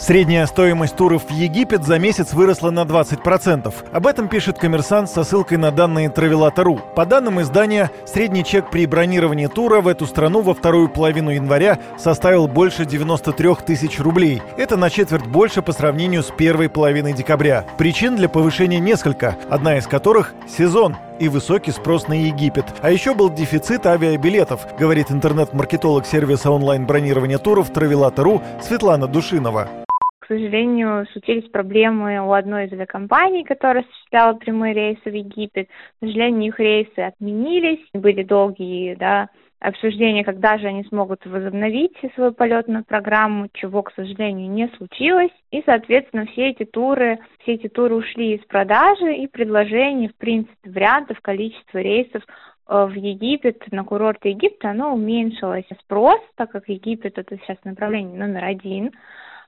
Средняя стоимость туров в Египет за месяц выросла на 20%. Об этом пишет коммерсант со ссылкой на данные Travelata.ru. По данным издания, средний чек при бронировании тура в эту страну во вторую половину января составил больше 93 тысяч рублей. Это на четверть больше по сравнению с первой половиной декабря. Причин для повышения несколько, одна из которых – сезон и высокий спрос на Египет. А еще был дефицит авиабилетов, говорит интернет-маркетолог сервиса онлайн-бронирования туров Travelata.ru Светлана Душинова сожалению, случились проблемы у одной из авиакомпаний, которая осуществляла прямые рейсы в Египет. К сожалению, их рейсы отменились, были долгие, да, обсуждения, когда же они смогут возобновить свою полетную программу, чего, к сожалению, не случилось. И, соответственно, все эти туры, все эти туры ушли из продажи, и предложений, в принципе, вариантов, количество рейсов э, в Египет, на курорт Египта, оно уменьшилось. Спрос, так как Египет это сейчас направление номер один,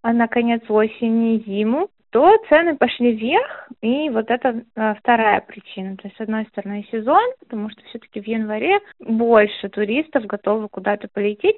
на конец осени и зиму, то цены пошли вверх, и вот это а, вторая причина. То есть, с одной стороны, сезон, потому что все-таки в январе больше туристов готовы куда-то полететь.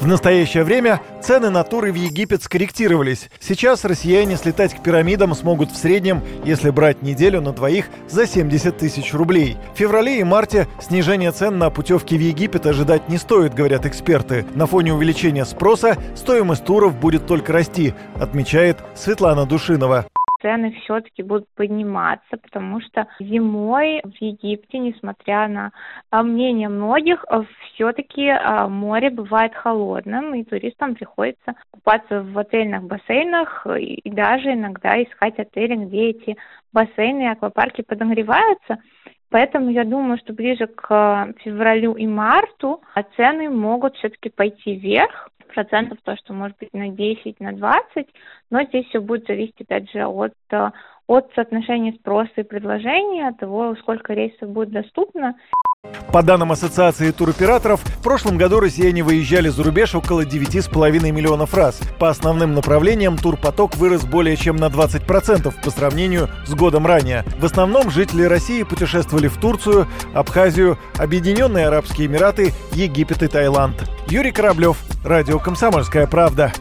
В настоящее время цены на туры в Египет скорректировались. Сейчас россияне слетать к пирамидам смогут в среднем, если брать неделю на двоих, за 70 тысяч рублей. В феврале и марте снижение цен на путевки в Египет ожидать не стоит, говорят эксперты. На фоне увеличения спроса стоимость туров будет только расти, отмечает Светлана Душинова цены все-таки будут подниматься, потому что зимой в Египте, несмотря на а, мнение многих, а, все-таки а, море бывает холодным, и туристам приходится купаться в отельных бассейнах и даже иногда искать отели, где эти бассейны и аквапарки подогреваются. Поэтому я думаю, что ближе к февралю и марту цены могут все-таки пойти вверх, процентов, то, что может быть на 10, на 20, но здесь все будет зависеть, опять же, от, э, от соотношения спроса и предложения, от того, сколько рейсов будет доступно. По данным Ассоциации туроператоров, в прошлом году россияне выезжали за рубеж около 9,5 миллионов раз. По основным направлениям турпоток вырос более чем на 20% по сравнению с годом ранее. В основном жители России путешествовали в Турцию, Абхазию, Объединенные Арабские Эмираты, Египет и Таиланд. Юрий Кораблев, Радио «Комсомольская правда».